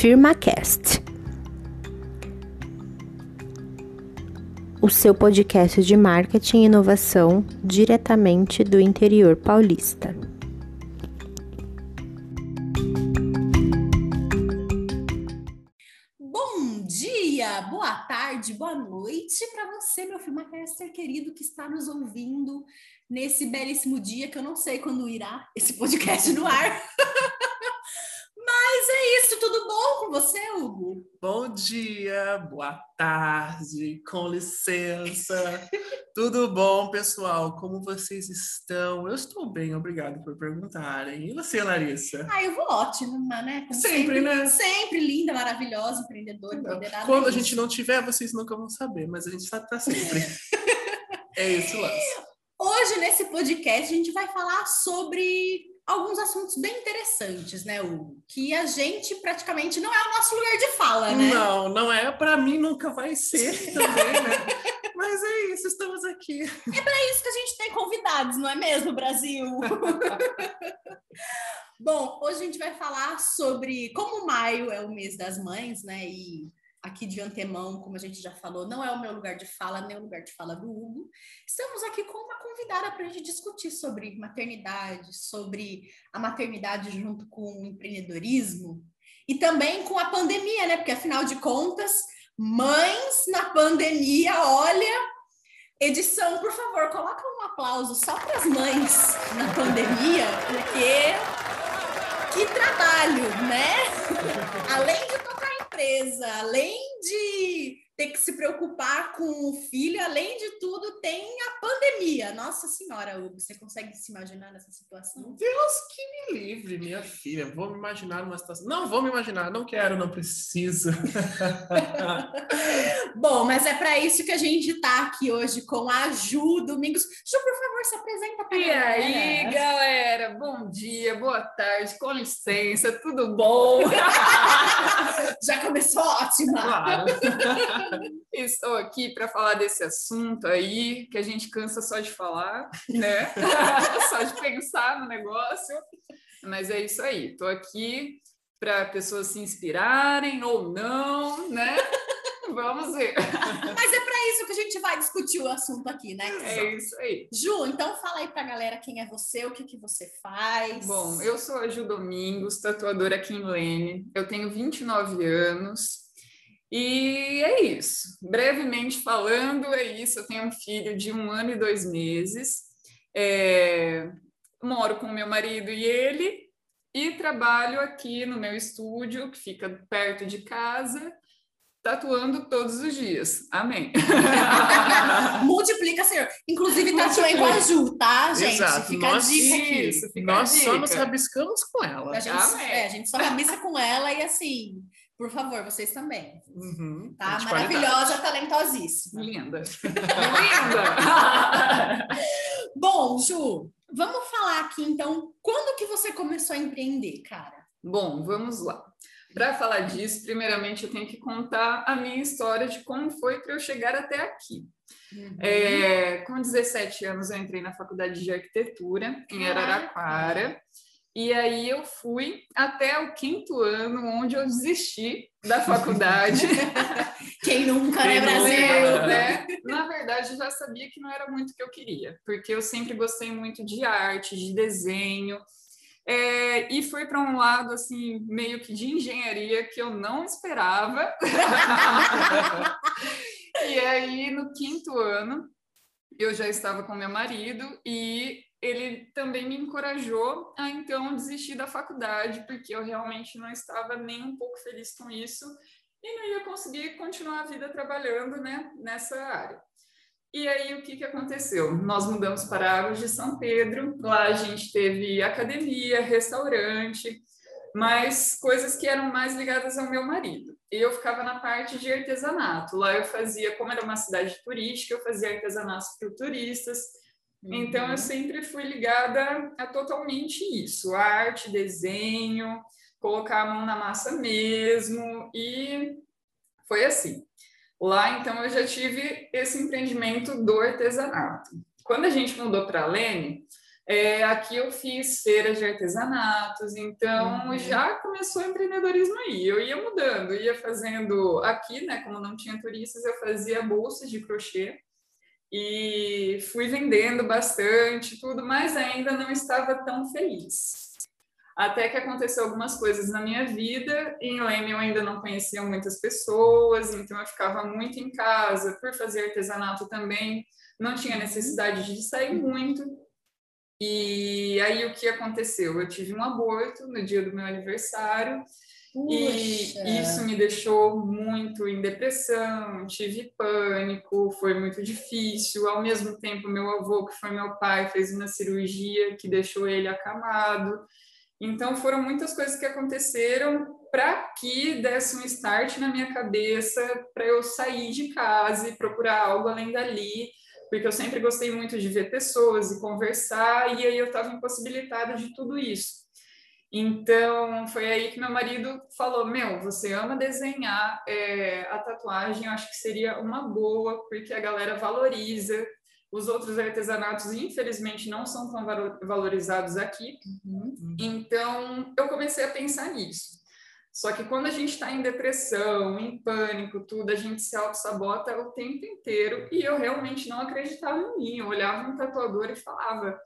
FirmaCast. O seu podcast de marketing e inovação diretamente do interior paulista. Bom dia, boa tarde, boa noite para você, meu FirmaCaster querido que está nos ouvindo nesse belíssimo dia que eu não sei quando irá esse podcast no ar. Mas é isso, tudo bom com você, Hugo? Bom dia, boa tarde, com licença. tudo bom, pessoal? Como vocês estão? Eu estou bem, obrigado por perguntarem. E você, Larissa? Ah, eu vou ótima, né? Sempre, sempre, né? Sempre linda, maravilhosa, empreendedora, empoderada. Quando a gente não tiver, vocês nunca vão saber, mas a gente está tá sempre. é isso, lance. Hoje, nesse podcast, a gente vai falar sobre alguns assuntos bem interessantes, né, Hugo? Que a gente praticamente não é o nosso lugar de fala, né? Não, não é. Para mim nunca vai ser também, né? Mas é isso, estamos aqui. É para isso que a gente tem convidados, não é mesmo, Brasil? Bom, hoje a gente vai falar sobre como maio é o mês das mães, né? E aqui de antemão, como a gente já falou, não é o meu lugar de fala, nem o lugar de fala do Hugo. Estamos aqui com uma convidada para a gente discutir sobre maternidade, sobre a maternidade junto com o empreendedorismo e também com a pandemia, né? Porque afinal de contas, mães na pandemia, olha. Edição, por favor, coloca um aplauso só para as mães na pandemia, porque que trabalho, né? Além de além de ter que se preocupar com o filho, além de tudo, tem a pandemia. Nossa Senhora, Hugo, você consegue se imaginar nessa situação? Deus que me livre, minha filha. Vou me imaginar numa situação. Não vou me imaginar, não quero, não preciso. Bom, mas é para isso que a gente está aqui hoje com a Ju Domingos. Ju, por favor, se apresenta para E aí, galera? Bom dia, boa tarde, com licença, tudo bom? Já começou ótima. Claro. Estou aqui para falar desse assunto aí, que a gente cansa só de falar, né? só de pensar no negócio. Mas é isso aí. Estou aqui para pessoas se inspirarem ou não, né? Vamos ver. Mas é para isso que a gente vai discutir o assunto aqui, né? É isso aí. Ju, então fala aí para a galera quem é você, o que, que você faz. Bom, eu sou a Ju Domingos, tatuadora aqui em Lene. Eu tenho 29 anos. E é isso. Brevemente falando, é isso. Eu tenho um filho de um ano e dois meses. É... Moro com meu marido e ele. E trabalho aqui no meu estúdio, que fica perto de casa, tatuando todos os dias. Amém. Multiplica, Senhor. Inclusive, tatuei com a Ju, tá, gente? Exato. Fica nós, a dica aqui. Isso, nós só nos rabiscamos com ela. A gente, é, a gente só rabisca com ela e assim por favor, vocês também. Uhum, tá? Maravilhosa, talentosíssima. Linda. Linda. Bom, Ju, vamos falar aqui então, quando que você começou a empreender, cara? Bom, vamos lá. Para falar disso, primeiramente eu tenho que contar a minha história de como foi para eu chegar até aqui. Uhum. É, com 17 anos eu entrei na faculdade de arquitetura em Araraquara. E aí eu fui até o quinto ano, onde eu desisti da faculdade. Quem nunca, né, Brasil? Né? Na verdade, eu já sabia que não era muito o que eu queria, porque eu sempre gostei muito de arte, de desenho. É, e fui para um lado assim meio que de engenharia que eu não esperava. e aí no quinto ano eu já estava com meu marido e ele também me encorajou a então desistir da faculdade, porque eu realmente não estava nem um pouco feliz com isso e não ia conseguir continuar a vida trabalhando né, nessa área. E aí, o que, que aconteceu? Nós mudamos para Águas de São Pedro, lá a gente teve academia, restaurante, mas coisas que eram mais ligadas ao meu marido. Eu ficava na parte de artesanato. Lá eu fazia, como era uma cidade turística, eu fazia artesanatos para turistas, então, eu uhum. sempre fui ligada a totalmente isso: arte, desenho, colocar a mão na massa mesmo, e foi assim. Lá, então, eu já tive esse empreendimento do artesanato. Quando a gente mudou para a Lene, É, aqui eu fiz feiras de artesanatos, então uhum. já começou o empreendedorismo aí. Eu ia mudando, ia fazendo aqui, né? Como não tinha turistas, eu fazia bolsas de crochê e fui vendendo bastante, tudo, mas ainda não estava tão feliz. Até que aconteceu algumas coisas na minha vida. Em Leme eu ainda não conhecia muitas pessoas, então eu ficava muito em casa por fazer artesanato também. Não tinha necessidade de sair muito. E aí o que aconteceu? Eu tive um aborto no dia do meu aniversário Puxa. E isso me deixou muito em depressão, tive pânico, foi muito difícil. Ao mesmo tempo, meu avô, que foi meu pai, fez uma cirurgia que deixou ele acamado. Então, foram muitas coisas que aconteceram para que desse um start na minha cabeça para eu sair de casa e procurar algo além dali, porque eu sempre gostei muito de ver pessoas e conversar, e aí eu estava impossibilitada de tudo isso. Então, foi aí que meu marido falou: Meu, você ama desenhar é, a tatuagem, eu acho que seria uma boa, porque a galera valoriza. Os outros artesanatos, infelizmente, não são tão valorizados aqui. Uhum. Então, eu comecei a pensar nisso. Só que quando a gente está em depressão, em pânico, tudo, a gente se auto-sabota o tempo inteiro. E eu realmente não acreditava em mim. Eu olhava um tatuador e falava: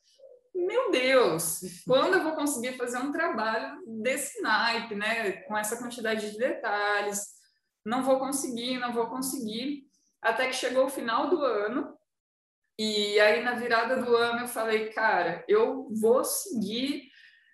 meu Deus, quando eu vou conseguir fazer um trabalho desse naipe, né? Com essa quantidade de detalhes. Não vou conseguir, não vou conseguir. Até que chegou o final do ano. E aí, na virada do ano, eu falei, cara, eu vou seguir,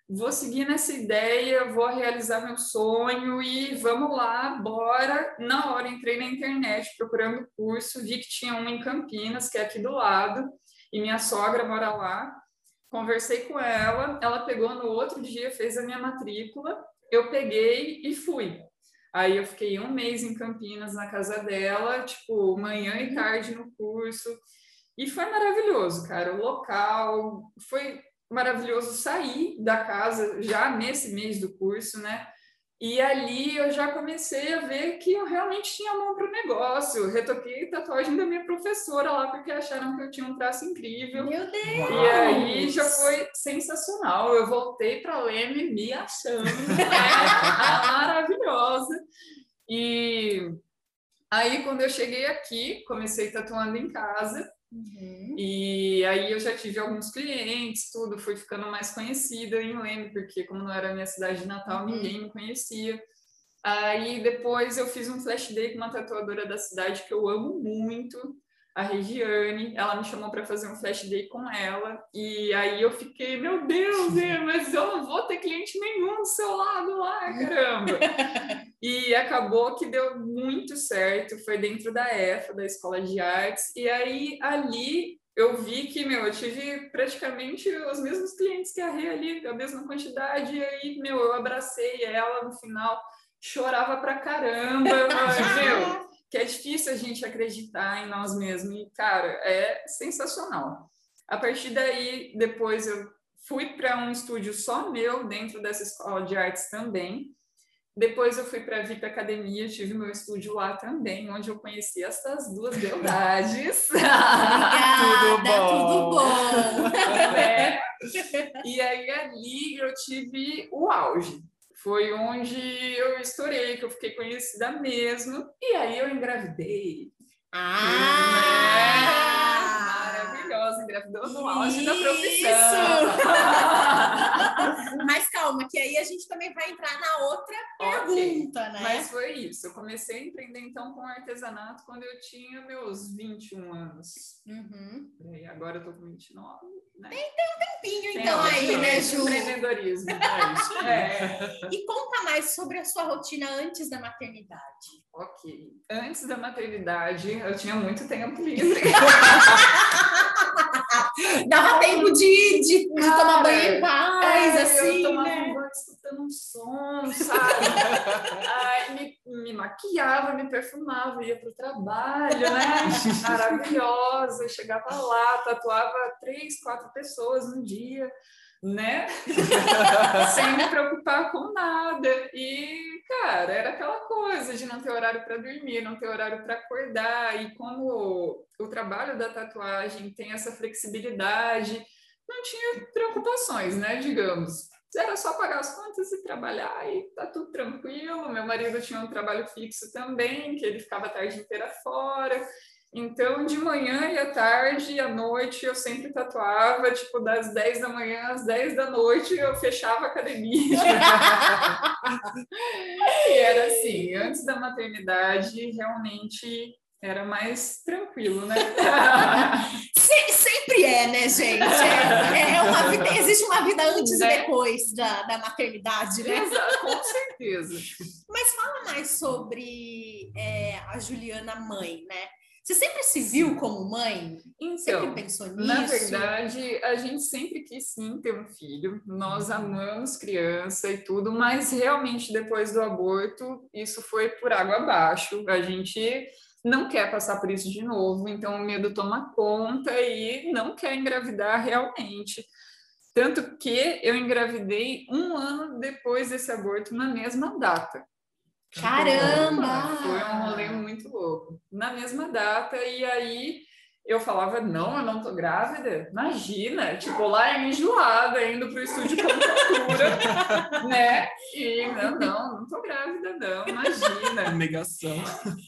vou seguir nessa ideia, vou realizar meu sonho e vamos lá, bora. Na hora, entrei na internet procurando curso, vi que tinha um em Campinas, que é aqui do lado, e minha sogra mora lá. Conversei com ela, ela pegou no outro dia, fez a minha matrícula, eu peguei e fui. Aí eu fiquei um mês em Campinas, na casa dela, tipo, manhã e tarde no curso. E foi maravilhoso, cara. O local foi maravilhoso sair da casa já nesse mês do curso, né? E ali eu já comecei a ver que eu realmente tinha mão para o negócio. Retoquei tatuagem da minha professora lá, porque acharam que eu tinha um traço incrível. Meu Deus! E aí já foi sensacional. Eu voltei para Leme me achando né? maravilhosa. E aí, quando eu cheguei aqui, comecei tatuando em casa. Uhum. E aí eu já tive alguns clientes, tudo, fui ficando mais conhecida em Leme, porque como não era a minha cidade de Natal, uhum. ninguém me conhecia. Aí depois eu fiz um flash day com uma tatuadora da cidade que eu amo muito, a Regiane, ela me chamou para fazer um flash day com ela, e aí eu fiquei, meu Deus, mas eu não vou ter cliente nenhum do seu lado lá, caramba! e acabou que deu muito certo, foi dentro da EFA, da Escola de Artes, e aí ali eu vi que, meu, eu tive praticamente os mesmos clientes que a Rê ali, a mesma quantidade, e aí, meu, eu abracei ela no final, chorava pra caramba, mas, meu que é difícil a gente acreditar em nós mesmos. E, cara, é sensacional. A partir daí, depois eu fui para um estúdio só meu, dentro dessa escola de artes também. Depois eu fui para a VIP Academia, tive meu estúdio lá também, onde eu conheci essas duas beldades. tudo bom! Tudo bom! É. E aí ali eu tive o auge foi onde eu estourei, que eu fiquei conhecida mesmo. E aí eu engravidei. Ah! É, maravilhosa, engravidou no auge da profissão. Mas calma, que aí a gente também vai entrar na outra pergunta, okay. né? Mas foi isso. Eu comecei a empreender então com artesanato quando eu tinha meus 21 anos. Uhum. E agora eu tô com 29. Né? Tem, tem um tempinho tem então aí, né, Ju? Empreendedorismo. É, é. E conta mais sobre a sua rotina antes da maternidade. Ok. Antes da maternidade, eu tinha muito tempo livre. Dava tempo de, de, de tomar banho em paz, é, assim, eu tomava né? banho escutando um som, sabe? Aí me, me, maquiava, me perfumava, ia pro trabalho, né? Maravilhosa, chegava lá, tatuava três, quatro pessoas no dia né? Sem me preocupar com nada. E, cara, era aquela coisa de não ter horário para dormir, não ter horário para acordar. E como o trabalho da tatuagem tem essa flexibilidade, não tinha preocupações, né? Digamos. Era só pagar as contas e trabalhar e tá tudo tranquilo. Meu marido tinha um trabalho fixo também, que ele ficava a tarde inteira fora. Então, de manhã e à tarde e à noite, eu sempre tatuava, tipo, das 10 da manhã às 10 da noite, eu fechava a academia. e era assim, antes da maternidade, realmente era mais tranquilo, né? sempre é, né, gente? É, é uma vida, existe uma vida antes né? e depois da, da maternidade, né? Exato, com certeza. Mas fala mais sobre é, a Juliana mãe, né? Você sempre se viu como mãe? Então, sempre pensou nisso? Na verdade, a gente sempre quis sim ter um filho. Nós amamos criança e tudo, mas realmente depois do aborto, isso foi por água abaixo. A gente não quer passar por isso de novo, então o medo toma conta e não quer engravidar realmente. Tanto que eu engravidei um ano depois desse aborto, na mesma data. Caramba! Foi um rolê muito louco. Na mesma data, e aí eu falava, não, eu não tô grávida. Imagina, tipo, lá enjoada, indo pro estúdio de cultura, né? E não, não, não tô grávida, não, imagina. Negação.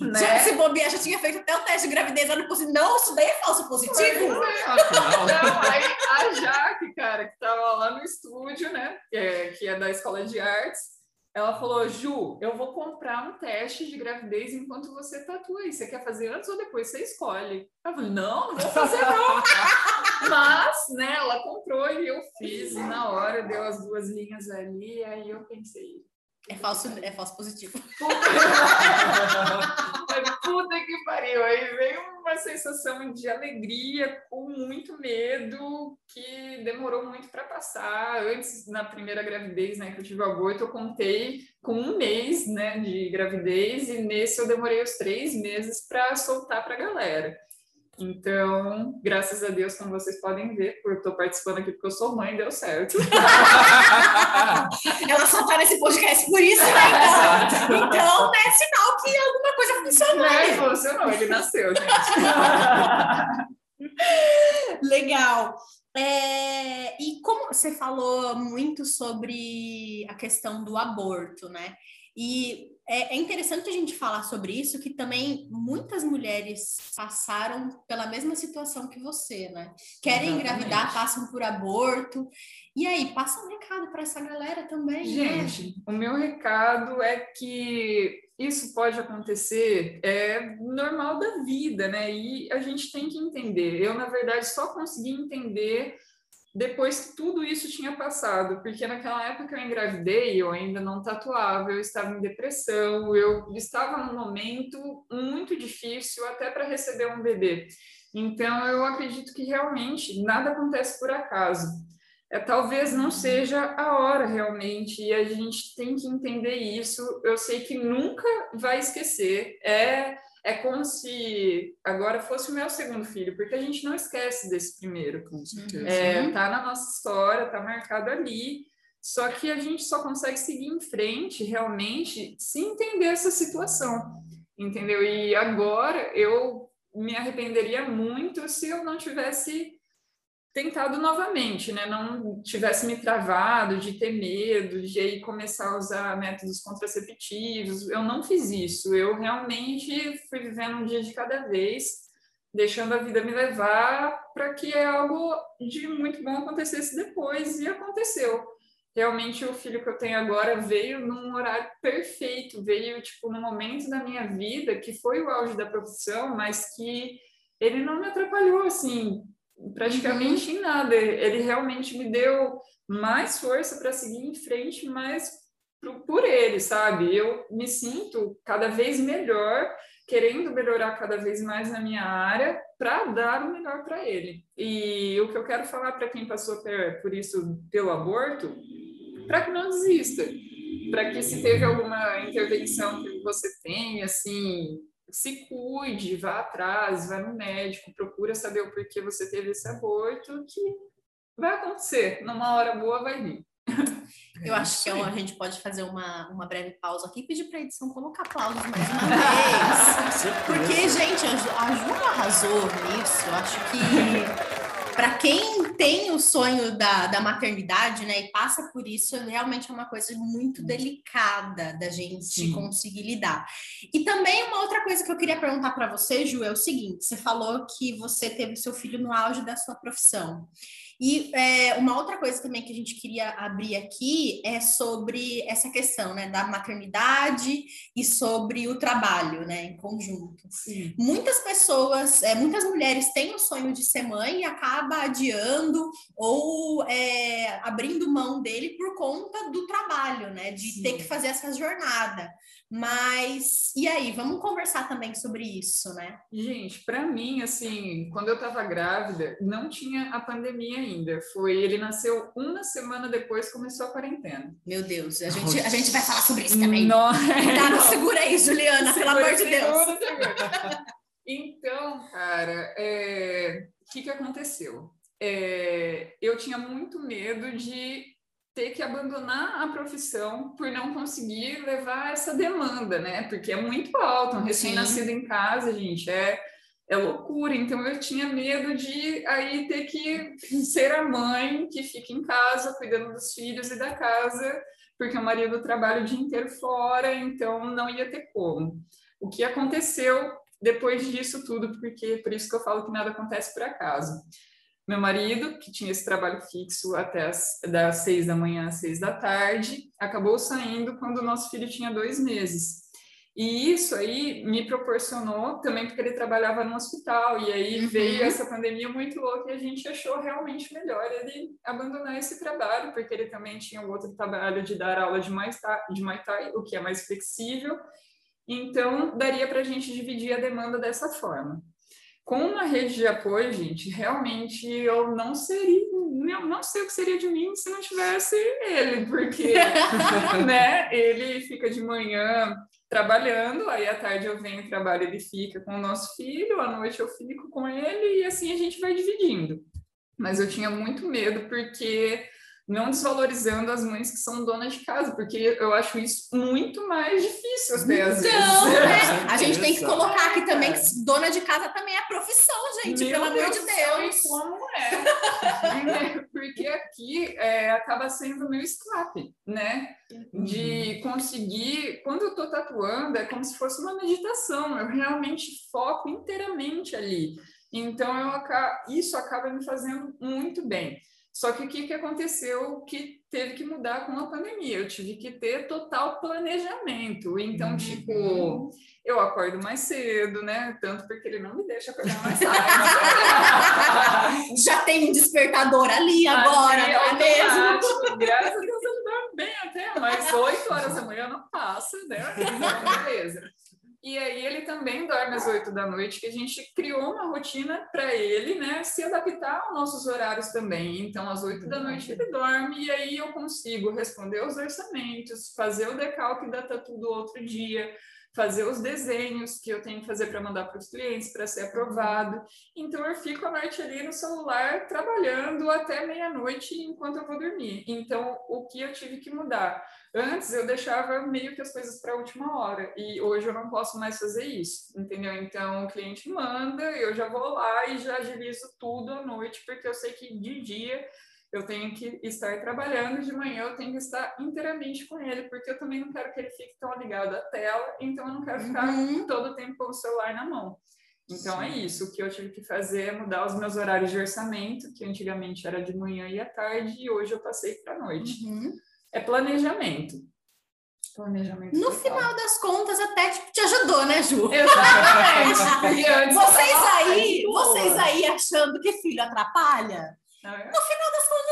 Né? Já, se bobear, já tinha feito até o teste de gravidez lá no positivo. Não, isso daí é falso positivo? Não, não, aí a Jaque, cara, que tava lá no estúdio, né? Que é, que é da escola de artes ela falou, Ju, eu vou comprar um teste de gravidez enquanto você tatua aí. Você quer fazer antes ou depois? Você escolhe. Eu falei, não, não vou fazer não. Mas, né, ela comprou e eu fiz. E na hora deu as duas linhas ali. Aí eu pensei, é falso, é falso positivo. Puta que pariu. Aí veio uma sensação de alegria com muito medo que demorou muito para passar. Antes, na primeira gravidez, né, que eu tive aborto, eu contei com um mês, né, de gravidez e nesse eu demorei os três meses para soltar para a galera. Então, graças a Deus, como vocês podem ver, por estou participando aqui porque eu sou mãe, deu certo. Ela só tá nesse podcast por isso, né? Então, então é sinal que alguma coisa funcionou. É, funcionou, ele nasceu, gente. Legal. É, e como você falou muito sobre a questão do aborto, né? E é, é, interessante a gente falar sobre isso, que também muitas mulheres passaram pela mesma situação que você, né? Querem Exatamente. engravidar, passam por aborto. E aí, passa um recado para essa galera também. Né? Gente, né? o meu recado é que isso pode acontecer, é normal da vida, né? E a gente tem que entender. Eu, na verdade, só consegui entender depois que tudo isso tinha passado, porque naquela época eu engravidei, eu ainda não tatuava, eu estava em depressão, eu estava num momento muito difícil até para receber um bebê. Então eu acredito que realmente nada acontece por acaso. É, talvez não seja a hora realmente, e a gente tem que entender isso. Eu sei que nunca vai esquecer. É é como se agora fosse o meu segundo filho, porque a gente não esquece desse primeiro. Com certeza. É, tá na nossa história, tá marcado ali. Só que a gente só consegue seguir em frente realmente se entender essa situação, entendeu? E agora eu me arrependeria muito se eu não tivesse tentado novamente, né? Não tivesse me travado de ter medo, de aí começar a usar métodos contraceptivos. Eu não fiz isso. Eu realmente fui vivendo um dia de cada vez, deixando a vida me levar para que algo de muito bom acontecesse depois e aconteceu. Realmente o filho que eu tenho agora veio num horário perfeito, veio tipo no momento da minha vida que foi o auge da profissão, mas que ele não me atrapalhou assim praticamente em nada. Ele realmente me deu mais força para seguir em frente, mas por ele, sabe? Eu me sinto cada vez melhor, querendo melhorar cada vez mais na minha área para dar o melhor para ele. E o que eu quero falar para quem passou por isso pelo aborto, para que não desista, para que se teve alguma intervenção que você tem, assim, se cuide, vá atrás, vá no médico, procura saber o porquê você teve esse aborto, que vai acontecer, numa hora boa vai vir. Eu acho que a gente pode fazer uma, uma breve pausa aqui e pedir para a edição colocar aplausos mais uma vez. Porque, gente, a Ju, a Ju arrasou nisso. Eu acho que para quem tem o sonho da, da maternidade, né, e passa por isso, realmente é uma coisa muito delicada da gente Sim. conseguir lidar. E também uma outra coisa que eu queria perguntar para você, Ju, é o seguinte: você falou que você teve seu filho no auge da sua profissão. E é, uma outra coisa também que a gente queria abrir aqui é sobre essa questão né, da maternidade e sobre o trabalho né, em conjunto. Sim. Muitas pessoas, é, muitas mulheres têm o sonho de ser mãe e acaba adiando ou é, abrindo mão dele por conta do trabalho, né? De Sim. ter que fazer essa jornada. Mas e aí, vamos conversar também sobre isso, né? Gente, para mim, assim, quando eu estava grávida, não tinha a pandemia ainda. Foi, ele nasceu uma semana depois começou a quarentena. Meu Deus, a gente, a gente vai falar sobre isso também. Não, tá, não segura aí, Juliana, segura, pelo amor de Deus. Segura, então, cara, é, o que que aconteceu? É, eu tinha muito medo de ter que abandonar a profissão por não conseguir levar essa demanda, né? Porque é muito alto, um recém-nascido em casa, gente, é, é loucura. Então eu tinha medo de aí ter que ser a mãe que fica em casa cuidando dos filhos e da casa, porque o marido trabalha o dia inteiro fora, então não ia ter como. O que aconteceu depois disso tudo, porque por isso que eu falo que nada acontece por acaso. Meu marido, que tinha esse trabalho fixo até as, das seis da manhã às seis da tarde, acabou saindo quando o nosso filho tinha dois meses. E isso aí me proporcionou também porque ele trabalhava no hospital, e aí uhum. veio essa pandemia muito louca e a gente achou realmente melhor ele abandonar esse trabalho, porque ele também tinha o outro trabalho de dar aula de Muay Thai, de Muay Thai o que é mais flexível, então daria para a gente dividir a demanda dessa forma com uma rede de apoio, gente, realmente eu não seria, eu não sei o que seria de mim se não tivesse ele, porque, né, ele fica de manhã trabalhando, aí à tarde eu venho trabalho, ele fica com o nosso filho, à noite eu fico com ele e assim a gente vai dividindo. Mas eu tinha muito medo porque não desvalorizando as mães que são donas de casa, porque eu acho isso muito mais difícil até às então, vezes. Né? A gente tem que colocar aqui também que dona de casa também é profissão, gente, Meu pelo amor de Deus. Como é? porque aqui é, acaba sendo meu escape, né? De uhum. conseguir, quando eu tô tatuando, é como se fosse uma meditação, eu realmente foco inteiramente ali. Então, eu, isso acaba me fazendo muito bem. Só que o que, que aconteceu que teve que mudar com a pandemia? Eu tive que ter total planejamento. Então, uhum. tipo, eu acordo mais cedo, né? Tanto porque ele não me deixa acordar mais tarde. Já tem um despertador ali agora, não é mesmo? Graças a Deus dorme bem até, mas 8 horas da manhã não passa, né? Beleza. E aí ele também dorme às oito da noite, que a gente criou uma rotina para ele, né, se adaptar aos nossos horários também. Então, às oito da noite ele dorme e aí eu consigo responder os orçamentos, fazer o decalque da tatu do outro dia, fazer os desenhos que eu tenho que fazer para mandar para os clientes para ser aprovado. Então eu fico a noite ali no celular trabalhando até meia-noite enquanto eu vou dormir. Então o que eu tive que mudar? Antes eu deixava meio que as coisas para a última hora e hoje eu não posso mais fazer isso, entendeu? Então o cliente manda, eu já vou lá e já agilizo tudo à noite porque eu sei que de dia eu tenho que estar trabalhando de manhã, eu tenho que estar inteiramente com ele, porque eu também não quero que ele fique tão ligado à tela, então eu não quero ficar uhum. todo o tempo com o celular na mão. Então é Sim. é isso, o que eu tive que fazer é mudar os meus horários de orçamento, que antigamente era de manhã e à tarde, e hoje eu passei para a noite. Uhum. É planejamento. Planejamento no total. final das contas, até tipo, te ajudou, né, Ju? Exatamente. vocês aí, vocês aí achando que filho atrapalha? No final das contas,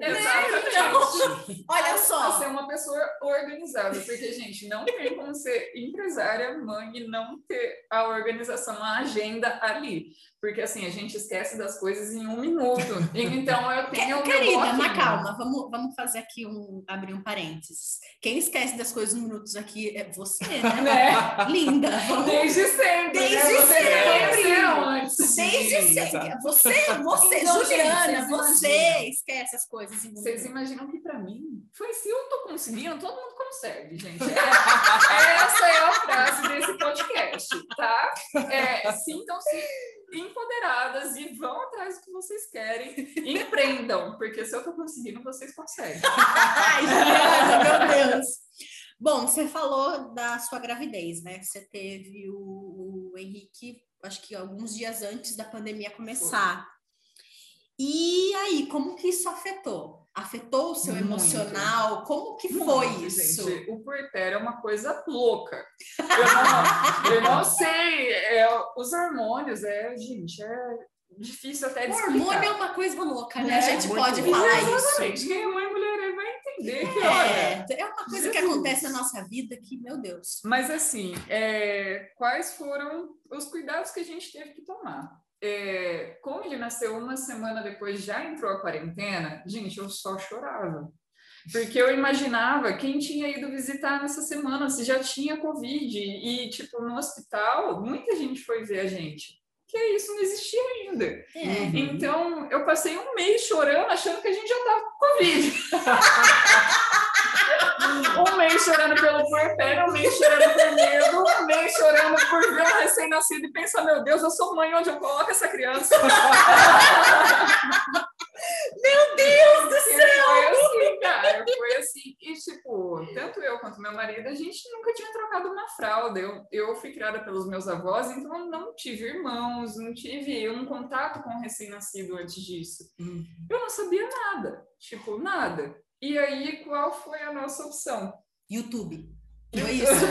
Exatamente. Olha só. Ser uma pessoa organizada, porque, gente, não tem como ser empresária, mãe e não ter a organização, a agenda ali. Porque, assim, a gente esquece das coisas em um minuto. Então, eu tenho. Querida, mas calma, vamos, vamos fazer aqui um. abrir um parênteses. Quem esquece das coisas em minutos aqui é você, né? né? Linda. Vamos... Desde sempre. Né? Desde né? sempre. Desde sempre. Você, você, então, Juliana, gente, você esquece as coisas minutos. Vocês imaginam que, para mim, foi se eu tô conseguindo, todo mundo consegue, gente. É, essa é a frase desse podcast, tá? É, sintam-se empoderadas e vão atrás do que vocês querem. Empreendam, porque se eu tô conseguindo, vocês conseguem. Ai, meu Deus. Bom, você falou da sua gravidez, né? Você teve o, o Henrique, acho que alguns dias antes da pandemia começar. E aí, como que isso afetou? Afetou o seu Muito. emocional? Como que Muito, foi isso? Gente, o puerpério é uma coisa louca. Eu não, eu não sei. é, os hormônios, é, gente, é difícil até de O explicar. hormônio é uma coisa louca, né? É, A gente pode falar isso. Exatamente. Quem é mãe mulher vai entender que, olha, É, é uma coisa que Jesus. acontece na nossa vida que, meu Deus. Mas assim, é, quais foram os cuidados que a gente teve que tomar? É, como ele nasceu uma semana depois, já entrou a quarentena, gente, eu só chorava. Porque eu imaginava quem tinha ido visitar nessa semana, se já tinha Covid. E, tipo, no hospital, muita gente foi ver a gente. Que isso não existia ainda. É. Então, eu passei um mês chorando, achando que a gente já tava com Covid. um mês chorando pelo puerpério, um mês chorando por medo, um mês chorando por ver um recém-nascido e pensar, meu Deus, eu sou mãe, onde eu coloco essa criança? Meu Deus do céu! Foi assim, cara, foi assim. E, tipo, tanto eu quanto meu marido, a gente nunca tinha trocado uma fralda. Eu, eu fui criada pelos meus avós, então eu não tive irmãos, não tive um contato com recém-nascido antes disso. Hum. Eu não sabia nada, tipo, nada. E aí, qual foi a nossa opção? YouTube. Foi isso.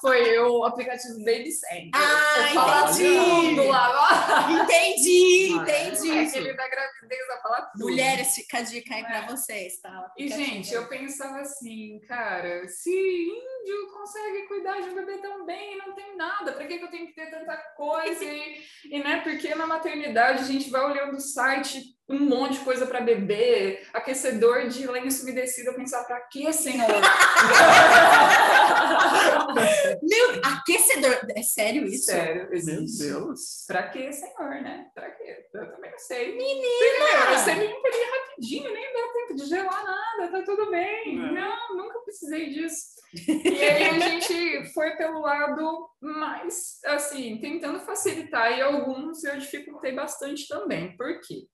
Foi o aplicativo Baby Center. Ah, entendi. tudo lá. Entendi, É entendi. aquele da gravidez, a falar tudo. Mulheres, fica a dica aí É. pra vocês, tá? E, gente, eu pensava assim, cara, se índio consegue cuidar de um bebê tão bem e não tem nada, pra que, que eu tenho que ter tanta coisa? E, e, né, porque na maternidade a gente vai olhando o site, um monte de coisa para bebê, aquecedor de lenço umedecido, eu pensava, pra que, senhor? Meu, aquecedor. É sério isso? Sério, Meu existe. Deus. Pra que, senhor, né? Pra quê? Eu também não sei. Menina! Você limpa ali rapidinho, nem dá tempo de gelar nada, tá tudo bem. É. Não, nunca precisei disso. E aí a gente foi pelo lado mais, assim, tentando facilitar, e alguns eu dificultei bastante também. Por quê?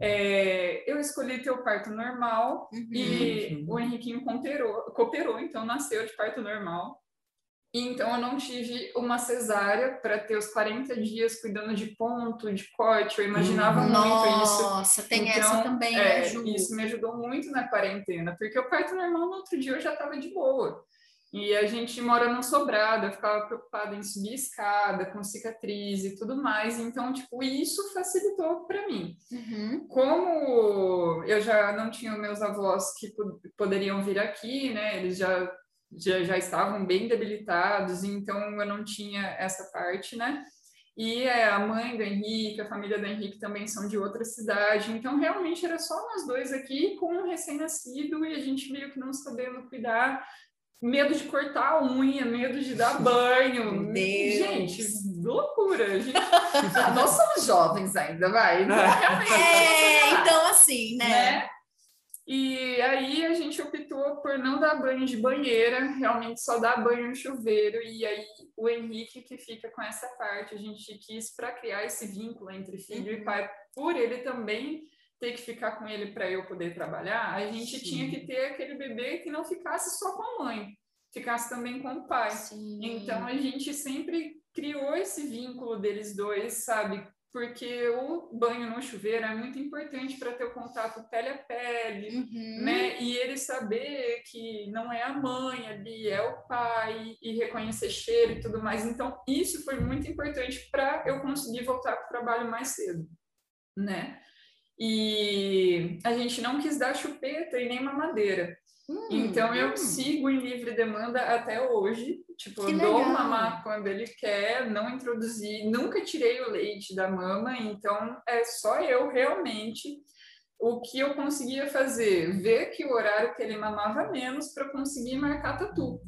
É, eu escolhi ter o parto normal Uhum. e o Henriquinho cooperou, cooperou, então nasceu de parto normal. Então eu não tive uma cesárea para ter os 40 dias cuidando de ponto, de corte. Eu imaginava muito isso. Nossa, tem Então, essa também, é, né, Ju? Isso me ajudou muito na quarentena, porque o parto normal no outro dia eu já estava de boa. E a gente mora num sobrado, eu ficava preocupada em subir escada, com cicatriz e tudo mais. Então, tipo, isso facilitou para mim. Uhum. Como eu já não tinha meus avós que po- poderiam vir aqui, né? Eles já, já, já estavam bem debilitados, então eu não tinha essa parte, né? E é, a mãe do Henrique, a família do Henrique também são de outra cidade, então realmente era só nós dois aqui com um recém-nascido e a gente meio que não sabendo cuidar, medo de cortar a unha, medo de dar banho. Meu Deus. Gente, loucura. Gente, nós somos jovens ainda, vai. Então, realmente, É, então assim, né? né? E aí a gente optou por não dar banho de banheira, realmente só dar banho no chuveiro. E aí o Henrique que fica com essa parte, a gente quis para criar esse vínculo entre filho e Uhum. pai, por ele também ter que ficar com ele para eu poder trabalhar, a gente Sim. tinha que ter aquele bebê que não ficasse só com a mãe, ficasse também com o pai. Sim. Então a gente sempre criou esse vínculo deles dois, sabe? Porque o banho no chuveiro é muito importante para ter o contato pele a pele, Uhum. né? E ele saber que não é a mãe ali, é o pai, e reconhecer cheiro e tudo mais. Então, isso foi muito importante para eu conseguir voltar para o trabalho mais cedo, né? E a gente não quis dar chupeta e nem mamadeira. Hum, Então eu hum. sigo em livre demanda até hoje. Tipo, eu dou mamar quando ele quer, não introduzi, nunca tirei o leite da mama, então é só eu realmente o que eu conseguia fazer, ver que o horário que ele mamava menos para conseguir marcar tatu.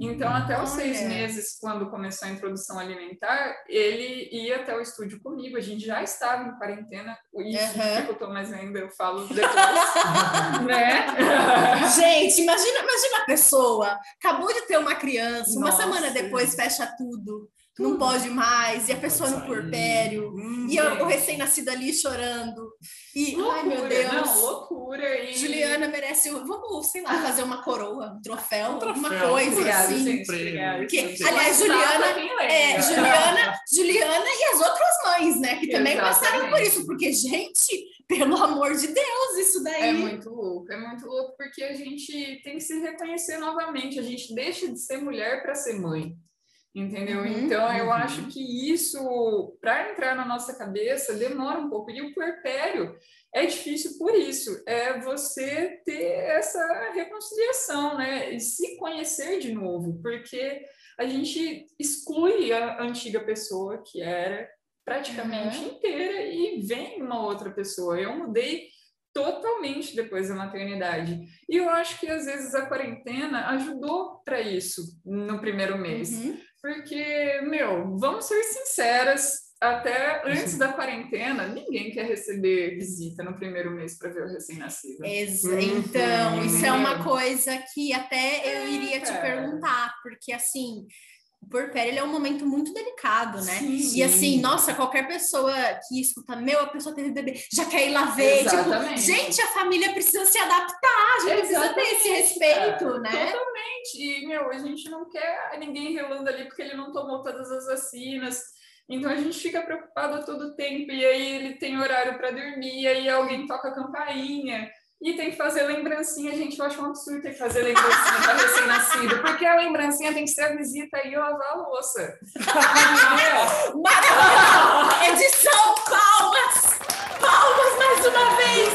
Então, até os seis Olha. meses, quando começou a introdução alimentar, ele ia até o estúdio comigo. A gente já estava em quarentena, isso Aham. dificultou mais ainda, eu falo depois, né? Gente, imagina, imagina a pessoa, acabou de ter uma criança, uma Nossa. semana depois fecha tudo. Não Tudo. pode mais, e a Não pessoa no sair. puerpério, Hum, e o gente. recém-nascido ali chorando. E, Loucura, ai meu Deus. não, loucura. E... Juliana merece, um- vamos, sei lá, fazer uma coroa, um troféu, Um troféu. coisa Obrigada, assim. gente. Porque, aliás, Uma Juliana? É, Juliana, Juliana e as outras mães, né? Que também passaram por Exatamente. isso. Porque, gente, pelo amor de Deus, isso daí. É muito louco, é muito louco porque a gente tem que se reconhecer novamente, a gente deixa de ser mulher para ser mãe, entendeu? Uhum, então eu uhum. acho que isso, para entrar na nossa cabeça, demora um pouco. E o puerpério é difícil por isso, é você ter essa reconciliação, né? E se conhecer de novo, porque a gente exclui a antiga pessoa que era praticamente Uhum. inteira e vem uma outra pessoa. Eu mudei totalmente depois da maternidade. E eu acho que às vezes a quarentena ajudou para isso no primeiro mês. Uhum. Porque, meu, vamos ser sinceras, até antes da quarentena, ninguém quer receber visita no primeiro mês para ver o recém-nascido. Uhum. Então, isso é uma coisa que até eu É, iria te perguntar, porque assim, o puerpério ele é um momento muito delicado, né? Sim. E assim, nossa, qualquer pessoa que escuta, meu, a pessoa teve bebê, já quer ir lá ver. Tipo, Exatamente. gente, a família precisa se adaptar, a gente precisa ter esse Exatamente, respeito, cara. né? Totalmente. E, meu, a gente não quer ninguém relando ali porque ele não tomou todas as vacinas. Então a gente fica preocupado a todo tempo. E aí ele tem horário para dormir, e aí alguém toca a campainha. E tem que fazer lembrancinha, gente. Eu acho um absurdo ter que fazer lembrancinha para recém-nascido, porque a lembrancinha tem que ser a visita e eu lavar a louça. Entendeu? Maravilhoso! Edição, palmas! Palmas mais uma vez!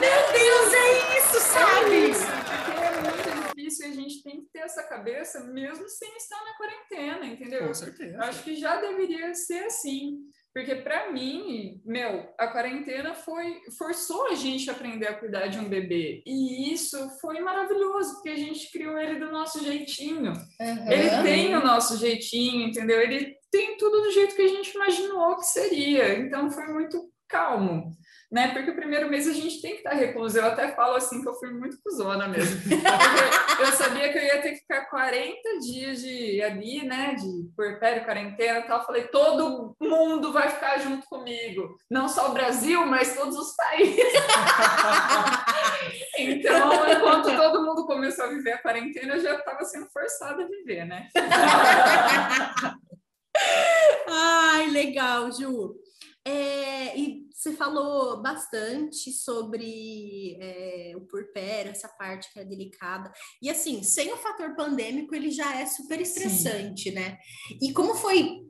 Meu Deus, é isso, É sabe? isso, porque é muito difícil e a gente tem que ter essa cabeça mesmo sem estar na quarentena, entendeu? Com certeza. Eu acho que já deveria ser assim. Porque para mim, meu, a quarentena foi forçou a gente a aprender a cuidar de um bebê. E isso foi maravilhoso, porque a gente criou ele do nosso jeitinho. Ele Aham. tem o nosso jeitinho, entendeu? Ele tem tudo do jeito que a gente imaginou que seria. Então foi muito calmo, né? Porque o primeiro mês a gente tem que estar recluso. Eu até falo assim que eu fui muito cuzona mesmo. Eu sabia que eu ia ter que ficar 40 dias de ali, né? De puerpério, quarentena e tal. Eu falei, todo mundo vai ficar junto comigo. Não só o Brasil, mas todos os países. então, enquanto todo mundo começou a viver a quarentena, eu já estava sendo forçada a viver, né? Ai, legal, Ju. É, e você falou bastante sobre é, o puerpério, essa parte que é delicada. E assim, sem o fator pandêmico, ele já é super estressante, né? E como foi?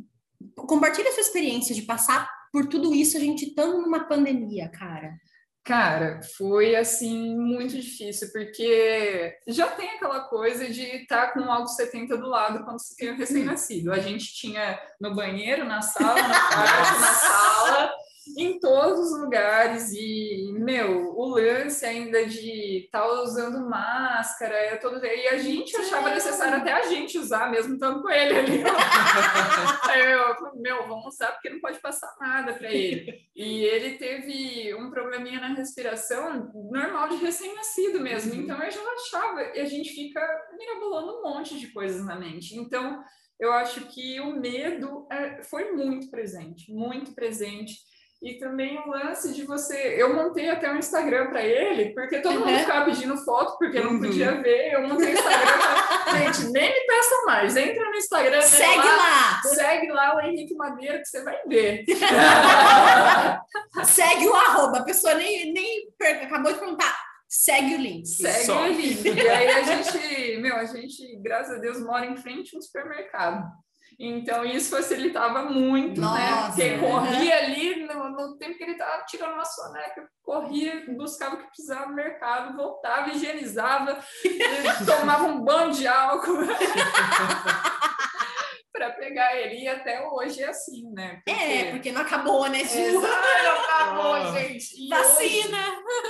Compartilha a sua experiência de passar por tudo isso, a gente estando numa pandemia, cara. Cara, foi assim muito difícil, porque já tem aquela coisa de estar com um algo 70 do lado quando você tem um recém-nascido. A gente tinha no banheiro, na sala, no quarto, na sala, em todos os lugares. E, meu, o lance ainda de estar usando máscara, é todo... e a gente achava necessário até a gente usar mesmo, estando com ele ali. Eu, meu, vamos usar porque não pode passar nada para ele. E ele teve um probleminha na respiração normal de recém-nascido mesmo. Então eu já achava, e a gente fica mirabolando um monte de coisas na mente. Então eu acho que o medo é, foi muito presente, muito presente. E também o lance de você. Eu montei até um Instagram para ele, porque todo mundo Uhum. ficava pedindo foto, porque não Uhum. podia ver. Eu montei o Instagram. pra- Gente, nem me peçam mais. Entra no Instagram, Segue lá! Segue lá o Henrique Madeira que você vai ver. Segue o arroba. A pessoa nem, nem acabou de perguntar. Segue o link. Segue Só. o link. E aí a gente, meu, a gente, graças a Deus, mora em frente a um supermercado. Então isso facilitava muito, né? Nossa, Porque uhum. corria ali no, no tempo que ele estava tirando uma soneca, corria, buscava o que precisava no mercado, voltava, higienizava, tomava um banho de álcool. para pegar ele e até hoje é assim, né? É, porque não acabou, né, Ju? Exato, acabou, Ah. gente. E hoje- Vacina!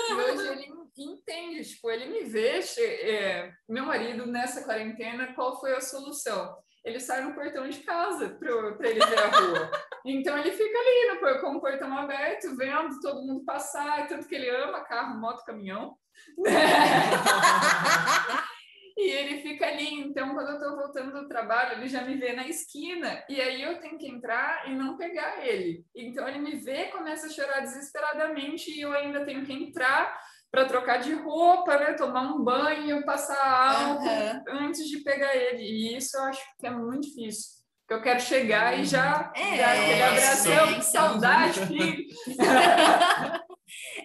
e hoje ele entende, tipo, ele me vê, é, meu marido nessa quarentena, qual foi a solução? Ele sai no portão de casa para ele ver a rua. Então ele fica ali no, com o portão aberto, vendo todo mundo passar, tanto que ele ama carro, moto, caminhão. E ele fica ali, então quando eu tô voltando do trabalho, ele já me vê na esquina, e aí eu tenho que entrar e não pegar ele. Então ele me vê, começa a chorar desesperadamente, e eu ainda tenho que entrar para trocar de roupa, né? Tomar um banho, passar álcool Aham. antes de pegar ele. E isso eu acho que é muito difícil. Porque eu quero chegar e já, É, já aquele abração, que saudade, filho.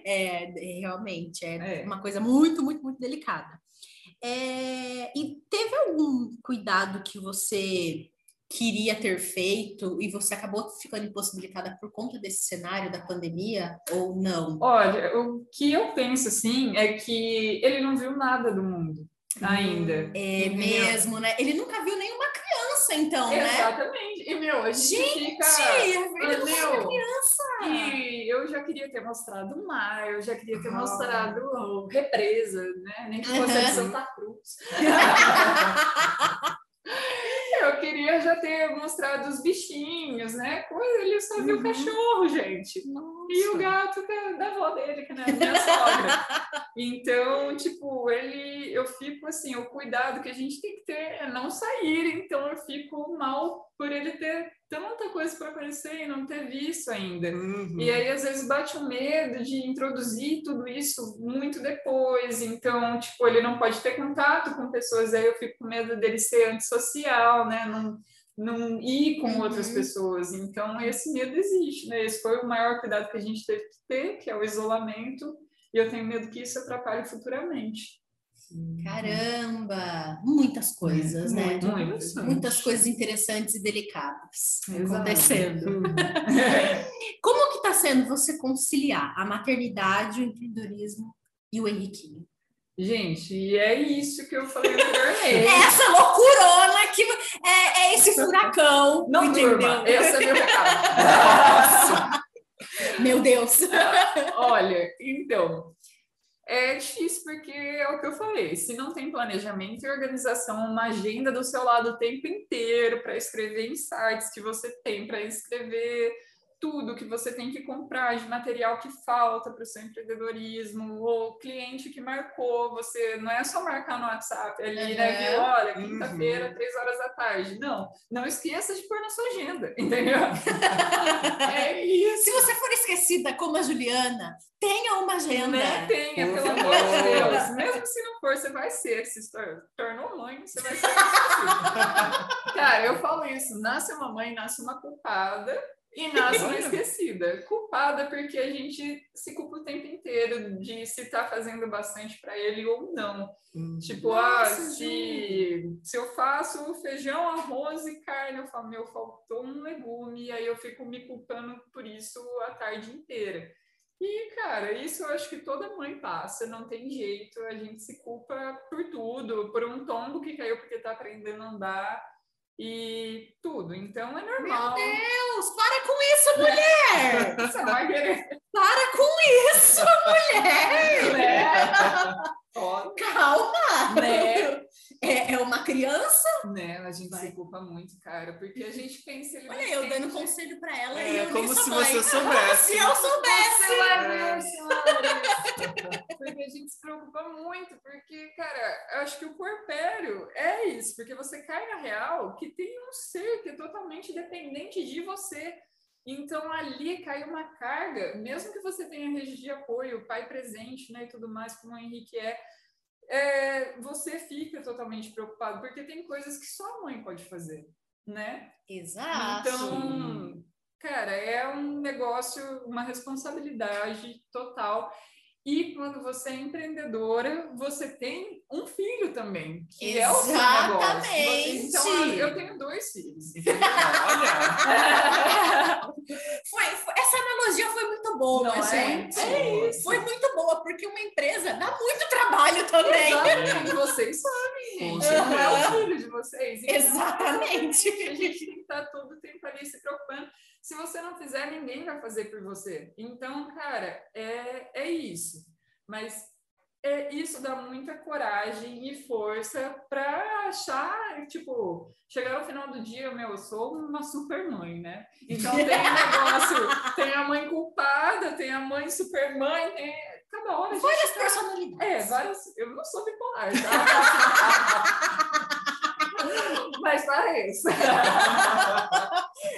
É, é, realmente, é, É. uma coisa muito, muito, muito delicada. É, e teve algum cuidado que você queria ter feito e você acabou ficando impossibilitada por conta desse cenário da pandemia ou não? Olha, o que eu penso assim é que ele não viu nada do mundo ainda. É mesmo, né? Ele nunca viu nenhuma criança, então, né? Exatamente. E, meu, a gente, Gente, fica... ele meu, uma criança! E eu já queria ter mostrado o mar, eu já queria ter Ah. mostrado represa, né? Nem que fosse Aham. de Santa Cruz. eu queria já ter mostrado os bichinhos, né? Coisa, ele só viu o Uhum. cachorro, gente. E o gato da, da avó dele, que não é minha sogra. Então, tipo, ele, eu fico assim, o cuidado que a gente tem que ter é não sair. Então, eu fico mal por ele ter tanta coisa para conhecer e não ter visto ainda. Uhum. E aí, às vezes, bate o medo de introduzir tudo isso muito depois. Então, tipo, ele não pode ter contato com pessoas. Aí eu fico com medo dele ser antissocial, né? Não, não ir com Uhum. outras pessoas. Então, esse medo existe, né? Esse foi o maior cuidado que a gente teve que ter, que é o isolamento. E eu tenho medo que isso atrapalhe futuramente. Caramba! Muitas coisas, né? Muito. Muitas coisas interessantes e delicadas Exato. acontecendo. Como que tá sendo você conciliar a maternidade, o empreendedorismo e o Henriquinho? Gente, e é isso que eu falei anteriormente. É essa loucurona que é, é esse furacão, Não entendeu? durma, esse é meu recado. Meu Deus! Olha, então, é difícil porque é o que eu falei. Se não tem planejamento e organização, uma agenda do seu lado o tempo inteiro para escrever insights que você tem, para escrever tudo que você tem que comprar de material que falta para o seu empreendedorismo, ou cliente que marcou, você não é só marcar no WhatsApp ali, né? Uhum. Viu? Olha, Uhum. quinta-feira, três horas da tarde. Não, não esqueça de pôr na sua agenda, entendeu? é isso. Se você for esquecida como a Juliana, tenha uma agenda. Né? Tenha, Por pelo amor de. Deus. Mesmo se não for, você vai ser. Se tor- tornou mãe, você vai ser. esquecida. Cara, eu falo isso. Nasce uma mãe, nasce uma culpada e nasce uma esquecida. Culpada porque a gente se culpa o tempo inteiro de se está fazendo bastante para ele ou não. Uhum. Tipo, Nossa, ah, se, se eu faço feijão, arroz e carne, eu falo, meu, faltou um legume, e aí eu fico me culpando por isso a tarde inteira. E, cara, isso eu acho que toda mãe passa, não tem jeito, a gente se culpa por tudo, por um tombo que caiu porque tá aprendendo a andar e tudo. Então é normal. Deus, para com isso, mulher! Você vai querer, Para com isso, mulher! né? Calma! Né? É, é uma criança? né? A gente Vai. se culpa muito, cara, porque a gente pensa... ele Olha, eu dando entende. conselho pra ela É, e eu como se mãe. você Como soubesse. se eu soubesse! Você É. Porque a gente se preocupa muito, porque, cara, eu acho que o puerpério é isso, porque você cai na real que tem um ser que é totalmente dependente de você. Então ali cai uma carga, mesmo que você tenha rede de apoio, pai presente, né, e tudo mais, como o Henrique é, é, você fica totalmente preocupado, porque tem coisas que só a mãe pode fazer, né? Exato. Então, cara, é um negócio, uma responsabilidade total. E quando você é empreendedora, você tem um filho também, que é o seu negócio. Você- Então, Exatamente. eu tenho dois filhos. Olha, Foi, foi- essa analogia foi muito boa, Não é? gente. É isso. Foi muito boa, porque uma empresa dá muito trabalho também. Exatamente, vocês sabem, gente. Não é o filho de vocês. Então, Exatamente. A gente tem que estar todo o tempo ali se preocupando. Se você não fizer, ninguém vai fazer por você. Então, cara, é, é isso. Mas é, isso dá muita coragem e força para achar, tipo, chegar ao final do dia, meu, eu sou uma super mãe, né? Então tem um negócio, tem a mãe culpada, tem a mãe super mãe, tem- cada hora. Várias tá- personalidades. É, várias. Eu não sou bipolar, tá? Mas parece.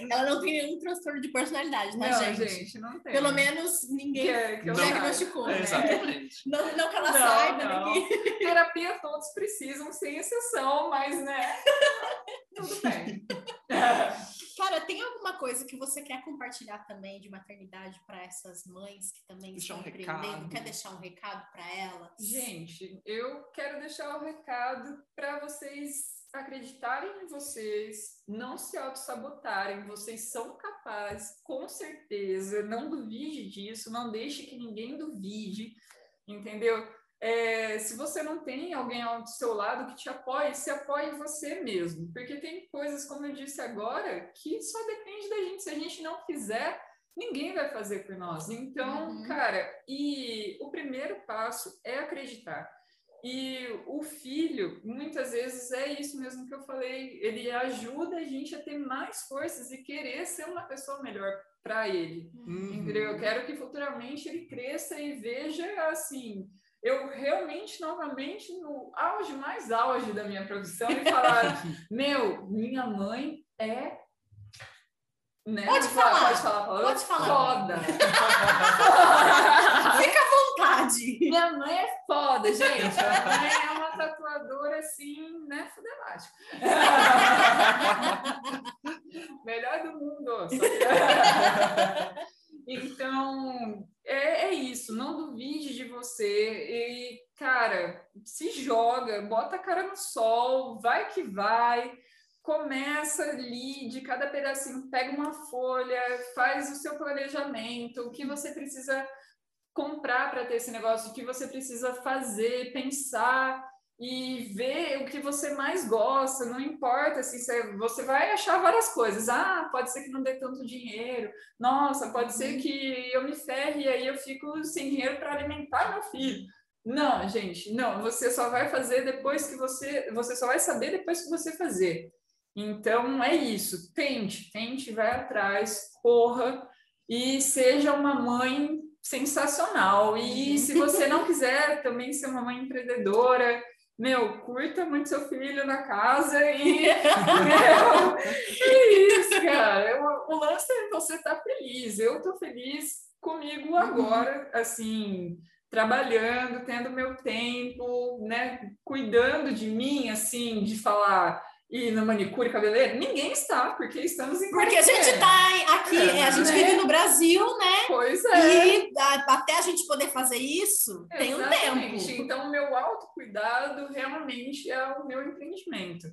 Ela não tem nenhum transtorno de personalidade, tá, Não, gente? gente, não tem. Pelo menos ninguém Que é- que eu diagnosticou, É, né? exatamente. Não, não que ela Não, saiba, não. ninguém. Terapia todos precisam, sem exceção, mas, né? Tudo bem. Cara, tem alguma coisa que você quer compartilhar também de maternidade para essas mães que também Deixar estão um empreendendo? Quer deixar um recado para elas? Gente, eu quero deixar o recado para vocês acreditarem em vocês, não se auto-sabotarem, vocês são capazes, com certeza, não duvide disso, não deixe que ninguém duvide, entendeu? É, se você não tem alguém ao seu lado que te apoie, se apoie você mesmo, porque tem coisas, como eu disse agora, que só depende da gente, se a gente não fizer, ninguém vai fazer por nós. Então, Uhum. cara, e o primeiro passo é acreditar. E o filho, muitas vezes, é isso mesmo que eu falei, ele ajuda a gente a ter mais forças e querer ser uma pessoa melhor para ele. Uhum. Entendeu? Eu quero que futuramente ele cresça e veja assim. Eu realmente, novamente, no auge, mais auge da minha profissão, e falar: Meu, minha mãe é. Né? Pode falar. Pode falar? Pode falar. Foda. Fica à vontade. Minha mãe é foda, gente. Minha mãe é uma tatuadora assim, né? Fudelástica. Melhor do mundo. Então, é, é isso. Não duvide de você. E, cara, se joga, bota a cara no sol, vai que vai. Começa ali de cada pedacinho, pega uma folha, faz o seu planejamento, o que você precisa comprar para ter esse negócio, o que você precisa fazer, pensar e ver o que você mais gosta. Não importa se você, vai achar várias coisas. Ah, pode ser que não dê tanto dinheiro. Nossa, pode ser que eu me ferre e aí eu fico sem dinheiro para alimentar meu filho. Não, gente, não. Você só vai fazer depois que você, você só vai saber depois que você fazer. Então é isso. Tente, tente, vai atrás, corra e seja uma mãe sensacional. E Uhum. se você não quiser também ser uma mãe empreendedora, meu, curta muito seu filho na casa e meu, é isso, cara. O, o lance é você estar feliz. Eu tô feliz comigo agora, assim, trabalhando, tendo meu tempo, né, cuidando de mim, assim, de falar e na manicure, cabeleireiro, ninguém está, porque estamos em Porque a gente quarentena. tá aqui, É, é, a gente né? vive no Brasil, né? Pois é. E a- até a gente poder fazer isso, tem um Exatamente. tempo. Então, o meu autocuidado realmente é o meu empreendimento.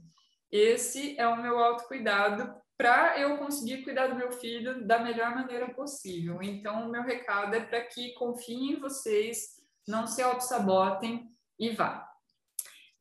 Esse é o meu autocuidado para eu conseguir cuidar do meu filho da melhor maneira possível. Então, o meu recado é para que confiem em vocês, não se auto-sabotem e vá.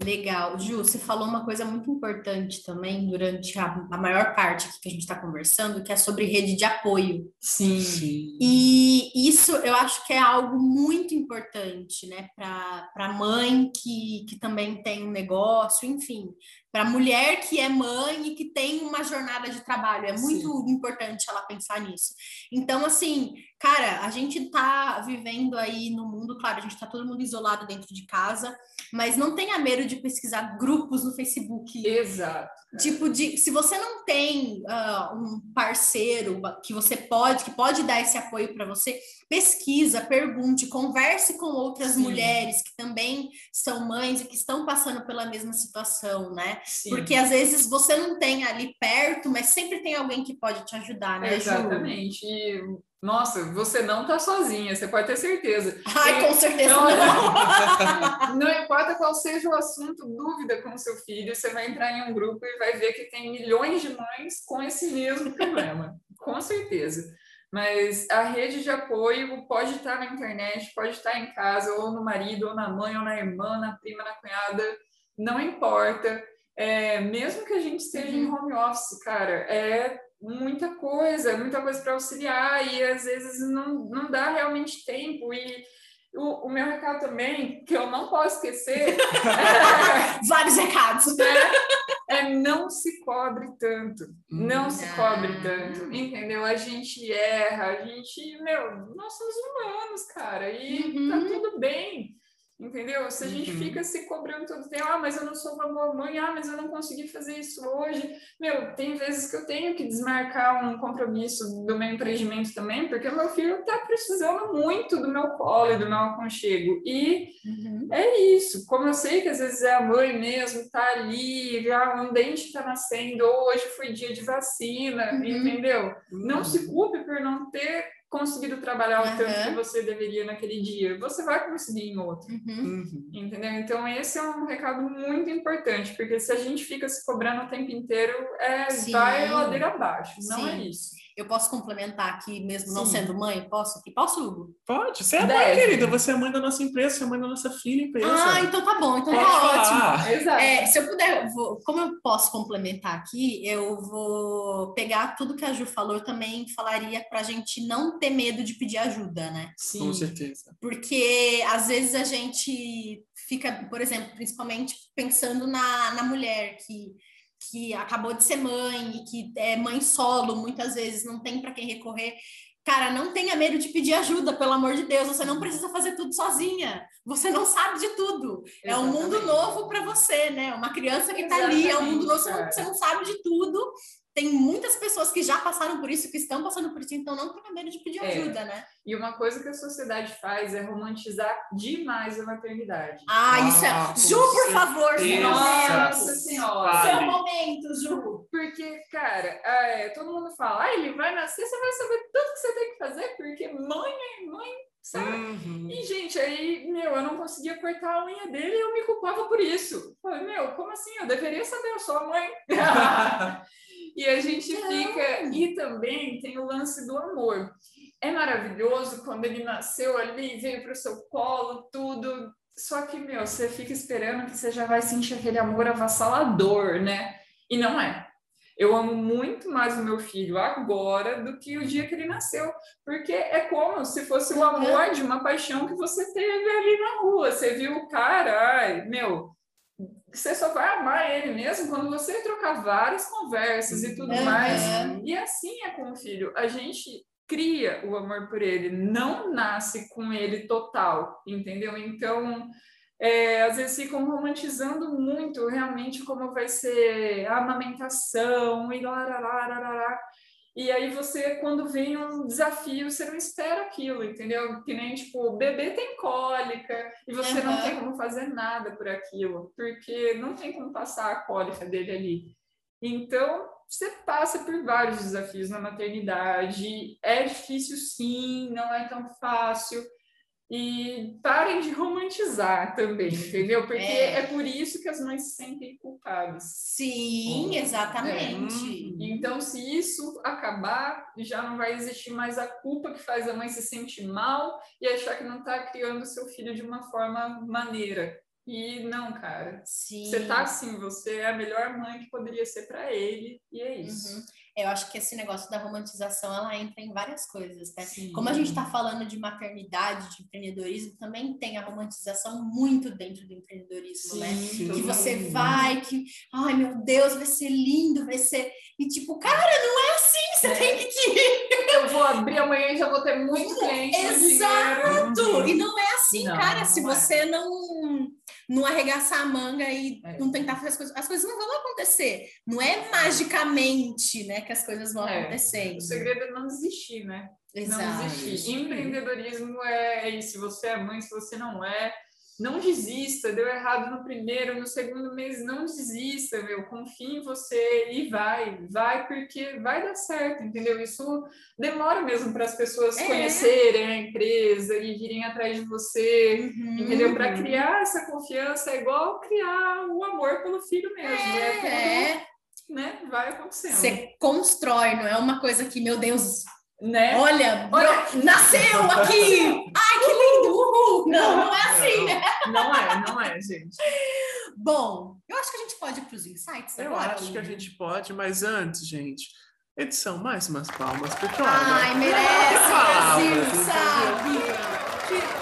Legal. Ju, você falou uma coisa muito importante também durante a, a maior parte aqui que a gente está conversando, que é sobre rede de apoio. Sim. Sim. E isso eu acho que é algo muito importante, né, para a mãe que, que também tem um negócio, enfim, para a mulher que é mãe e que tem uma jornada de trabalho. É muito importante ela pensar nisso. Então, assim, cara, a gente tá vivendo aí no mundo, claro, a gente tá todo mundo isolado dentro de casa, mas não tenha medo de pesquisar grupos no Facebook. Exato. Tipo de, se você não tem ah, um parceiro que você pode, que pode dar esse apoio para você, pesquisa, pergunte, converse com outras Sim. mulheres que também são mães e que estão passando pela mesma situação, né? Sim. Porque às vezes você não tem ali perto, mas sempre tem alguém que pode te ajudar, né? Exatamente. E, nossa, você não tá sozinha, você pode ter certeza. Ai, com certeza Não, não. Não importa qual seja o assunto, dúvida com o seu filho, você vai entrar em um grupo e vai ver que tem milhões de mães com esse mesmo problema, com certeza. Mas a rede de apoio pode estar na internet, pode estar em casa, ou no marido, ou na mãe, ou na irmã, na prima, na cunhada, não importa. É, mesmo que a gente esteja em home office, cara, é muita coisa, muita coisa para auxiliar, e às vezes não, não dá realmente tempo. E o, o meu recado também, que eu não posso esquecer, Vários recados. né, é não se cobre tanto. Não se Ah. cobre tanto, entendeu? A gente erra, a gente, meu, nós somos humanos, cara, e tá Uhum. tudo bem. Entendeu? Se a gente Uhum. fica se cobrando todo tempo, ah, mas eu não sou uma boa mãe, ah, mas eu não consegui fazer isso hoje. Meu, tem vezes que eu tenho que desmarcar um compromisso do meu empreendimento também, porque o meu filho tá precisando muito do meu colo e do meu aconchego. E é isso. Como eu sei que às vezes é a mãe mesmo, tá ali, já um dente tá nascendo, hoje foi dia de vacina, Uhum. entendeu? Não se culpe por não ter conseguido trabalhar o tanto Aham. que você deveria naquele dia. Você vai conseguir em outro. Uhum. Uhum. Entendeu? Então, esse é um recado muito importante, porque se a gente fica se cobrando o tempo inteiro, é, Sim. vai ladeira abaixo. Não é Sim. isso. Eu posso complementar aqui, mesmo não Sim. sendo mãe? Posso aqui? Posso, Hugo? Pode, você é mãe, Deve. querida. Você é mãe da nossa empresa, você é mãe da nossa filha empresa. Ah, então tá bom, então Pode tá ótimo. falar. Exato. É, se eu puder, eu vou- como eu posso complementar aqui, eu vou pegar tudo que a Ju falou, eu também falaria para a gente não ter medo de pedir ajuda, né? Com Sim. certeza. Porque às vezes a gente fica, por exemplo, principalmente pensando na, na mulher que, que acabou de ser mãe e que é mãe solo, muitas vezes não tem para quem recorrer. Cara, não tenha medo de pedir ajuda, pelo amor de Deus. Você não precisa fazer tudo sozinha. Você não sabe de tudo. É um mundo Exatamente. novo para você, né? Uma criança que está ali, é um mundo novo, você não, Exatamente, você não sabe de tudo. Tem muitas pessoas que já passaram por isso, que estão passando por isso, então não tenha medo de pedir É. ajuda, né? E uma coisa que a sociedade faz é romantizar demais a maternidade. Ah, isso Ah, é. com Ju, por favor, momento. Nossa Senhora. Seu momento, Ju. Porque, cara, é, todo mundo fala, ah, ele vai nascer, você vai saber tudo que você tem que fazer, porque mãe é mãe, sabe? Uhum. E, gente, aí, meu, eu não conseguia cortar a unha dele e eu me culpava por isso. Falei, meu, como assim? Eu deveria saber, eu sou a mãe. e a gente fica. E também tem o lance do amor. É maravilhoso quando ele nasceu ali, veio para o seu colo, tudo. Só que, meu, você fica esperando que você já vai sentir aquele amor avassalador, né? E não é. Eu amo muito mais o meu filho agora do que o dia que ele nasceu. Porque é como se fosse o amor de uma paixão que você teve ali na rua. Você viu o cara, ai, meu, você só vai amar ele mesmo quando você trocar várias conversas e tudo Aham. mais. E assim é com o filho. A gente cria o amor por ele, não nasce com ele total, entendeu? Então, é, às vezes ficam romantizando muito realmente como vai ser a amamentação e larará, e aí você, quando vem um desafio, você não espera aquilo, entendeu? Que nem, tipo, o bebê tem cólica e você não Aham. tem como fazer nada por aquilo, porque não tem como passar a cólica dele ali. Então, você passa por vários desafios na maternidade. É difícil, sim, não é tão fácil. E parem de romantizar também, entendeu? Porque É. é, por isso que as mães se sentem culpadas. Sim, exatamente. Então, se isso acabar, já não vai existir mais a culpa que faz a mãe se sentir mal e achar que não está criando seu filho de uma forma maneira. E não, cara. Sim. Você tá assim, você é a melhor mãe que poderia ser para ele, e é isso. Uhum. Eu acho que esse negócio da romantização, ela entra em várias coisas, né? Sim. Como a gente está falando de maternidade, de empreendedorismo, também tem a romantização muito dentro do empreendedorismo, né? Sim, Que todo você vai, que, ai meu Deus, vai ser lindo, vai ser. E tipo, cara, não é assim, você É. tem que. Eu vou abrir amanhã e já vou ter muito cliente. Exato! E não é assim, Não, cara. não se é. você não, não arregaçar a manga e É. não tentar fazer as coisas, as coisas não vão acontecer. Não é magicamente, né, que as coisas vão É. acontecendo. O segredo é não desistir, né? Não Exato. desistir. Empreendedorismo é isso. Se você é mãe, se você não é, não desista. Deu errado no primeiro, no segundo mês, não desista, meu. Confie em você e vai. Vai porque vai dar certo, entendeu? Isso demora mesmo para as pessoas É. conhecerem a empresa e virem atrás de você. Uhum. Entendeu? Para criar essa confiança é igual criar o amor pelo filho mesmo. É, tudo, É, né? Vai acontecendo. você constrói, não é uma coisa que, meu Deus, Né? olha, Olha nasceu aqui! Ai, que lindo! Uhul! Não, não é assim, né? Não é, não é, gente. Bom, eu acho que a gente pode ir para os insights Eu agora. acho que a gente pode, mas antes, gente, edição, mais umas palmas, porque olha. Ai, merece, palavras, Brasil, sabe? Que,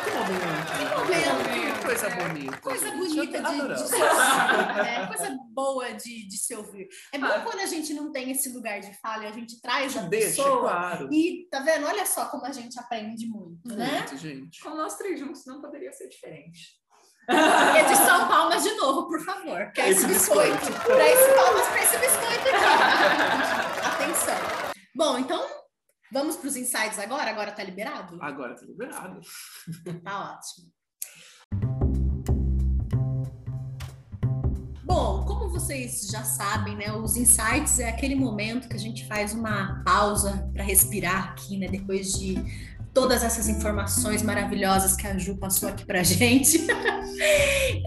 coisa É. bonita. Coisa gente. bonita de, de se ouvir, né? Coisa boa de, de se ouvir. É bom Ah. quando a gente não tem esse lugar de fala e a gente traz a Deixa, pessoa. claro. E tá vendo? Olha só como a gente aprende muito, né? Muito, gente. Com nós três juntos não poderia ser diferente. Edição palmas de novo, por favor. Quer esse, Esse biscoito? biscoito. Esse palmas pra esse biscoito aqui. Atenção. Bom, então vamos para os insights agora? Agora tá liberado? Agora tá liberado. Tá ótimo. Bom, como vocês já sabem, né, os insights é aquele momento que a gente faz uma pausa para respirar aqui, né, depois de todas essas informações maravilhosas que a Ju passou aqui pra gente.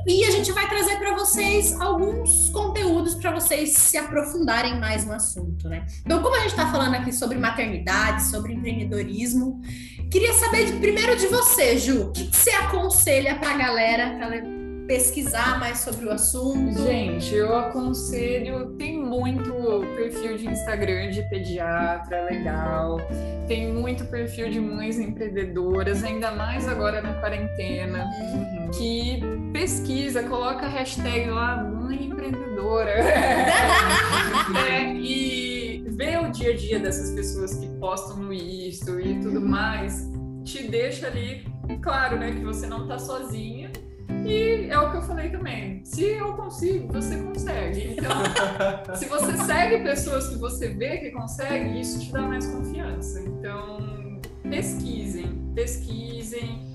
e a gente vai trazer para vocês alguns conteúdos para vocês se aprofundarem mais no assunto, né? Então, como a gente está falando aqui sobre maternidade, sobre empreendedorismo, Queria saber de- primeiro de você, Ju. O que, que você aconselha pra galera pra pesquisar mais sobre o assunto? Gente, eu aconselho, tem muito perfil de Instagram de pediatra legal, tem muito perfil de mães empreendedoras, ainda mais agora na quarentena, Uhum. que pesquisa, coloca a hashtag lá, mãe empreendedora. É, e vê o dia a dia dessas pessoas que postam no Isto e tudo mais, te deixa ali, claro, né, que você não tá sozinha. E é o que eu falei também. Se eu consigo, você consegue. Então, se você segue pessoas que você vê que consegue, isso te dá mais confiança. Então, pesquisem, pesquisem.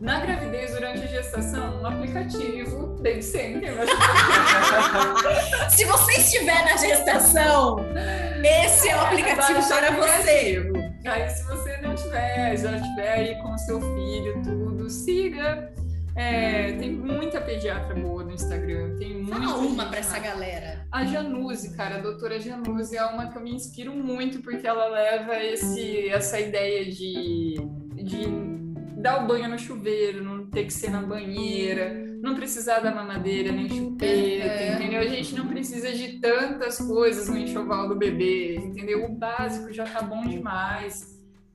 Na gravidez, durante a gestação, um aplicativo, desde sempre, mas Se você estiver na gestação, esse é o aplicativo Baixa para o você. aplicativo. Aí, se você não tiver, já tiver aí com seu filho, tudo, siga. É, tem muita pediatra boa no Instagram. Tem muita Fala uma para essa galera. A Januse, cara, a doutora Januse é uma que eu me inspiro muito porque ela leva esse, essa ideia de, de dar o banho no chuveiro, não ter que ser na banheira, não precisar da mamadeira nem chupeta, É. entendeu? A gente não precisa de tantas coisas no enxoval do bebê, entendeu? O básico já tá bom demais.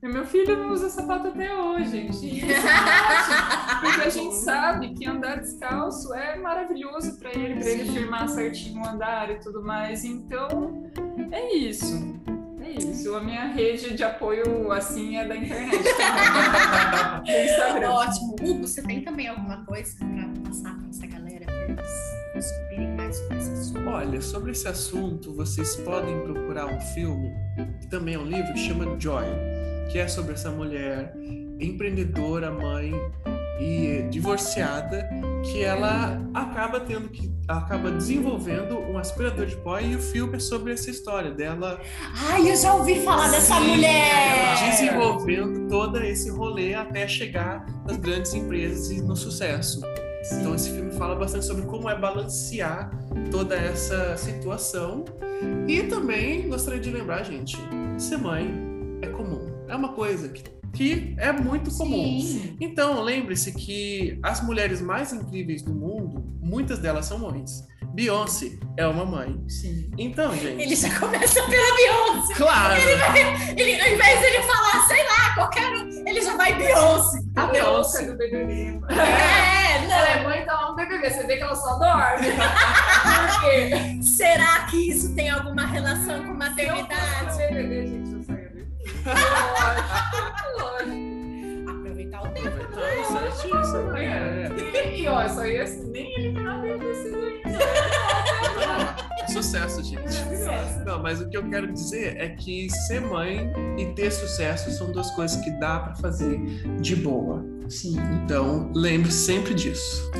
E meu filho não usa sapato até hoje, gente. Isso ótimo, porque a gente sabe que andar descalço é maravilhoso para ele, para ele firmar certinho o andar e tudo mais. Então, é isso. É isso. A minha rede de apoio, assim, é da internet Instagram. Ótimo. Hugo, você tem também alguma coisa para passar para essa galera para eles descobrirem mais sobre esse assunto? Olha, sobre esse assunto, vocês podem procurar um filme, que também é um livro, que chama Joy, que é sobre essa mulher empreendedora, mãe e divorciada, que ela acaba tendo que acaba desenvolvendo um aspirador de pó e o filme é sobre essa história dela Ai, eu já ouvi falar dessa Sim, mulher! desenvolvendo todo esse rolê até chegar nas grandes empresas e no sucesso. Então esse filme fala bastante sobre como é balancear toda essa situação. E também gostaria de lembrar, gente, ser mãe é comum. É uma coisa que, que é muito comum. Sim. Então, lembre-se que as mulheres mais incríveis do mundo, muitas delas são mães. Beyoncé é uma mãe. Sim. Então, gente. Ele já começa pela Beyoncé. Claro! Ele, ao invés de ele falar, sei lá, qualquer um, ele já vai Beyoncé. A? Beyoncé do BBB. É, Ela não. é mãe, então ela não BBB. Você vê que ela só dorme. Por quê? Será que isso tem alguma relação com eu maternidade? gente, eu do Lógico. Aproveitar o tempo. Então, certíssimo. É, é. E ó, isso aí assim, nem eliminar bem preciso ainda. Ah, Sucesso, gente. Não, mas o que eu quero dizer é que ser mãe e ter sucesso são duas coisas que dá pra fazer de boa. Sim. Então, lembre sempre disso.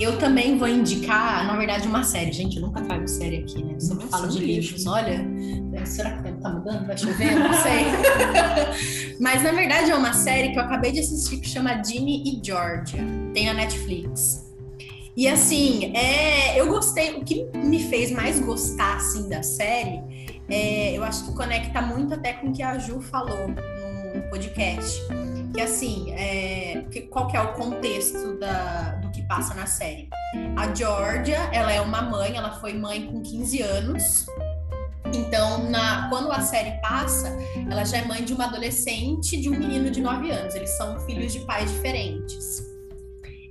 Eu também vou indicar, na verdade, uma série. Gente, eu nunca trago série aqui, né? Eu sempre Nossa, falo de livros. Olha, será que o tempo tá mudando? Vai chover? Não sei. Mas, na verdade, é uma série que eu acabei de assistir que chama Ginny e Georgia. Tem na Netflix. E, assim, é, eu gostei. O que me fez mais gostar, assim, da série, é, eu acho que conecta muito até com o que a Ju falou no podcast. Que, assim, é, que- qual que é o contexto da, do que passa na série? A Georgia, ela é uma mãe, ela foi mãe com 15 anos. Então, na, quando a série passa, ela já é mãe de uma adolescente de um menino de 9 anos. Eles são filhos de pais diferentes.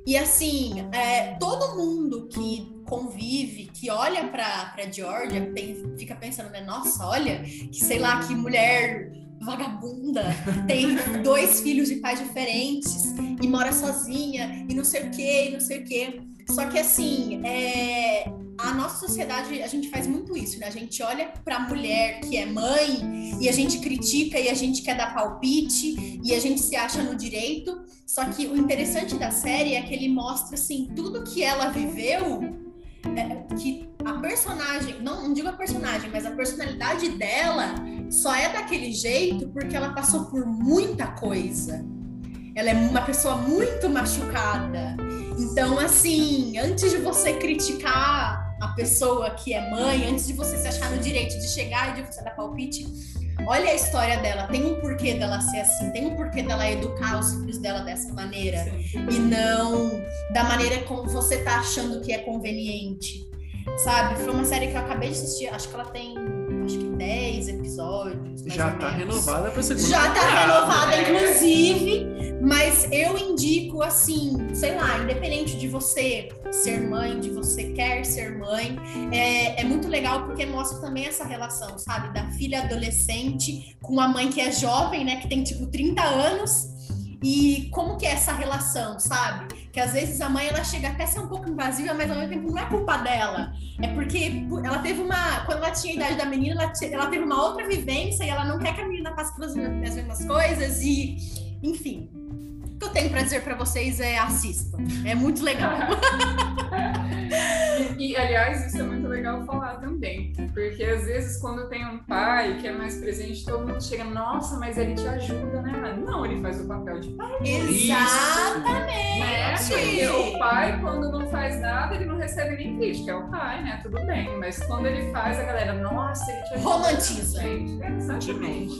E assim, é, todo mundo que convive, que olha pra Georgia, fica pensando, né? Nossa, olha, que sei lá, que mulher vagabunda, tem dois filhos de pais diferentes e mora sozinha e não sei o que, e não sei o que. Só que assim, é, a nossa sociedade, a gente faz muito isso, né? A gente olha para a mulher que é mãe e a gente critica e a gente quer dar palpite e a gente se acha no direito. Só que o interessante da série é que ele mostra assim tudo que ela viveu, é, que a personagem, não, não digo a personagem, mas a personalidade dela só é daquele jeito porque ela passou por muita coisa. Ela é uma pessoa muito machucada. Então, assim, antes de você criticar a pessoa que é mãe, antes de você se achar no direito de chegar e de você dar palpite, olha a história dela. Tem um porquê dela ser assim, tem um porquê dela educar os filhos dela dessa maneira. E não da maneira como você tá achando que é conveniente. Sabe? Foi uma série que eu acabei de assistir, acho que ela tem acho que 10 episódios. Já tá renovada pra segunda Já tá renovada, inclusive. Mas eu indico, assim, sei lá, independente de você ser mãe, de você quer ser mãe, é, é muito legal porque mostra também essa relação, sabe? Da filha adolescente com a mãe que é jovem, né? Que tem, tipo, 30 anos. E como que é essa relação, sabe? Que às vezes a mãe ela chega até a ser um pouco invasiva, mas ao mesmo tempo não é culpa dela. É porque ela teve uma. Quando ela tinha a idade da menina, ela, ela teve uma outra vivência e ela não quer que a menina passe pelas mesmas coisas. E, enfim. O que eu tenho para dizer para vocês é assistam. É muito legal. E, e, aliás, isso é muito legal falar também, porque às vezes quando tem um pai que é mais presente, todo mundo chega, nossa, mas ele te ajuda, né? Não, ele faz o papel de pai. Exatamente! Né? Porque o pai, quando não faz nada, ele não recebe nem crítica, é o pai, né? Tudo bem, mas quando ele faz, a galera, nossa, ele te ajuda. Romantiza. Exatamente.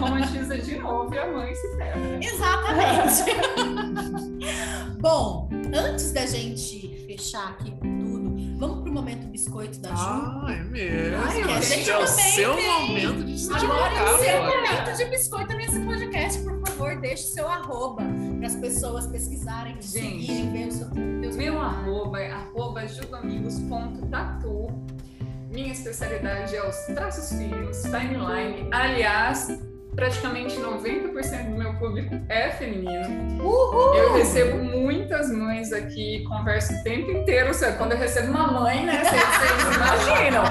Romantiza de novo e a mãe se ferra. Exatamente. Bom, antes da gente fechar aqui tudo, vamos pro momento biscoito da Ju. Ah, é mesmo. Ai, a gente é o seu tem. momento de se Agora é o seu momento de biscoito nesse podcast, por favor, deixe seu arroba para as pessoas pesquisarem, Gente. seguirem, ver o seu, ver o seu Meu trabalho. arroba é arroba judomigos.tatu. Minha especialidade é os traços finos, timeline. Aliás, praticamente 90% do meu público é feminino. Uhul! Eu recebo muitas mães aqui, converso o tempo inteiro. Sabe? Quando eu recebo uma mãe, né? Vocês, imaginam.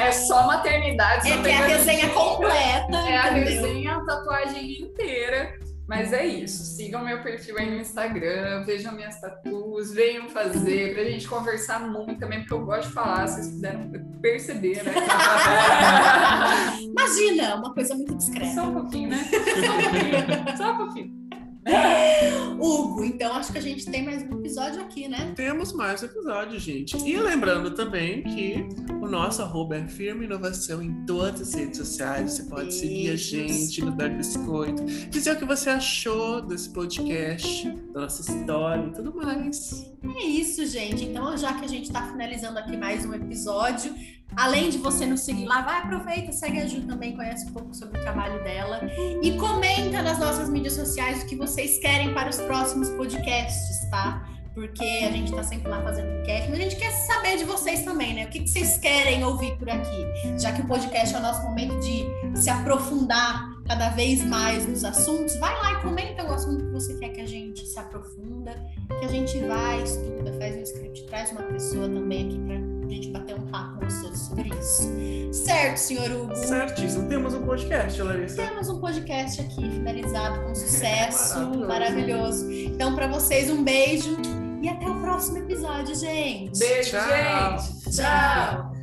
É só maternidade. só É que é a resenha completa. É a resenha, a tatuagem inteira. Mas é isso. Sigam meu perfil aí no Instagram, vejam minhas tatuas, venham fazer, pra gente conversar muito também, porque eu gosto de falar, vocês puderam perceber, né? Imagina, uma coisa muito discreta. Só um pouquinho, né? Só um pouquinho. Só um pouquinho. Hugo, então acho que a gente tem mais um episódio aqui, né? Temos mais episódios, gente. E lembrando também que o nosso arroba é Firme Inovação em todas as redes sociais. Você pode seguir a Beijos. gente no Dar Biscoito, dizer o que você achou desse podcast, da nossa história e tudo mais. É isso, gente. Então, já que a gente tá finalizando aqui mais um episódio, além de você nos seguir lá, vai, aproveita, segue a Ju também, conhece um pouco sobre o trabalho dela e comenta nas nossas mídias sociais o que vocês querem para os próximos podcasts, tá? Porque a gente tá sempre lá fazendo enquete, mas a gente quer saber de vocês também, né? O que, que vocês querem ouvir por aqui? Já que o podcast é o nosso momento de se aprofundar cada vez mais nos assuntos, vai lá e comenta o assunto que você quer que a gente se aprofunda que a gente vai, estuda, faz um script, traz uma pessoa também aqui pra gente bater um papo gostoso sobre isso. Certo, senhor Hugo? Certíssimo. Temos um podcast, Larissa. Temos um podcast aqui finalizado com sucesso, Maravilhoso. maravilhoso. Então, pra vocês, um beijo e até o próximo episódio, gente. Beijo, Tchau. gente. Tchau.